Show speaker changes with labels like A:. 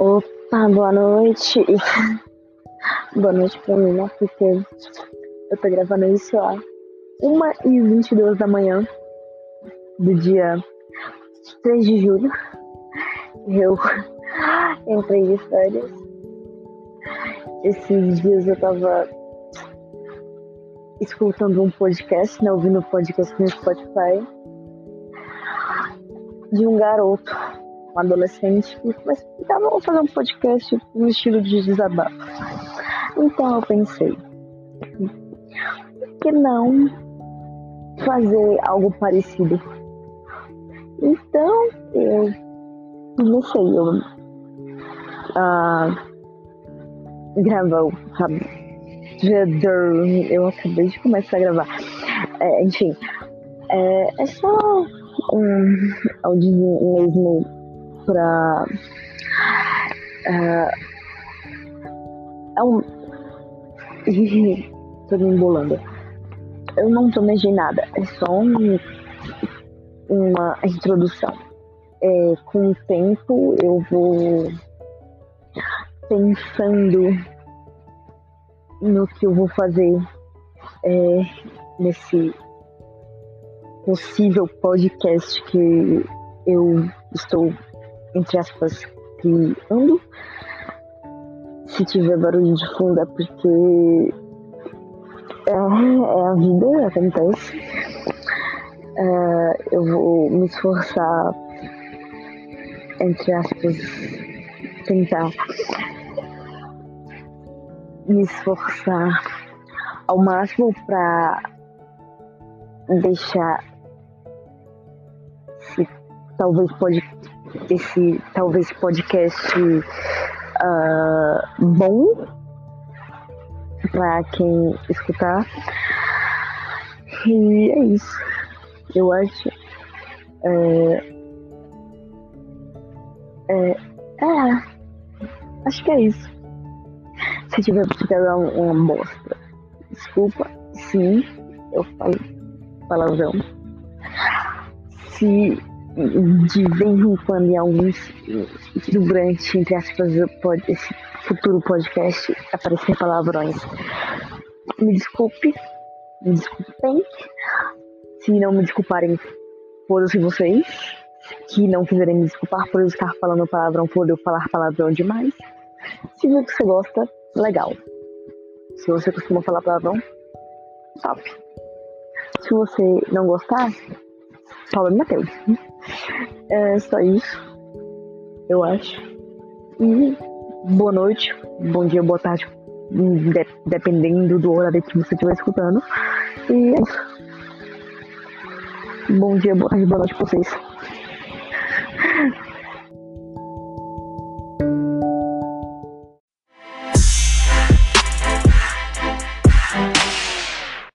A: Opa, boa noite. boa noite pra mim, né? Porque eu tô gravando isso ó 1 e 22 da manhã do dia 3 de julho. Eu entrei de férias. Esses dias eu tava escutando um podcast, né? Ouvindo um podcast no Spotify de um garoto um adolescente mas então vamos fazer um podcast no estilo de desabafo. Então eu pensei, por que não fazer algo parecido? Então eu comecei eu a gravar, sabe? Eu acabei de começar a gravar. É, enfim, é, é só um áudio mesmo pra. Uh, é um. tô me embolando. Eu não planejei nada, é só um, uma introdução. É, com o tempo eu vou pensando no que eu vou fazer é, nesse possível podcast que eu estou entre aspas, criando. Se tiver barulho de fundo é porque é, é a vida, acontece. É, eu vou me esforçar, entre aspas, tentar me esforçar ao máximo para deixar se talvez pode esse talvez podcast uh, bom para quem escutar. E é isso. Eu acho. É, é, é, acho que é isso. Se tiver, tiver uma, uma bosta, desculpa. Sim, eu falei palavrão. Se de vez em quando em alguns durante entre aspas pode, esse futuro podcast aparecer palavrões. Me desculpe me desculpem se não me desculparem foda-se vocês que não quiserem me desculpar por eu estar falando palavrão por eu falar palavrão demais. Se você gosta legal. Se você costuma falar palavrão top. Se você não gostar problema teu é só isso, eu acho. E boa noite, bom dia, boa tarde, de, dependendo do horário que você estiver escutando. E é isso. Bom dia, boa tarde, boa noite pra vocês.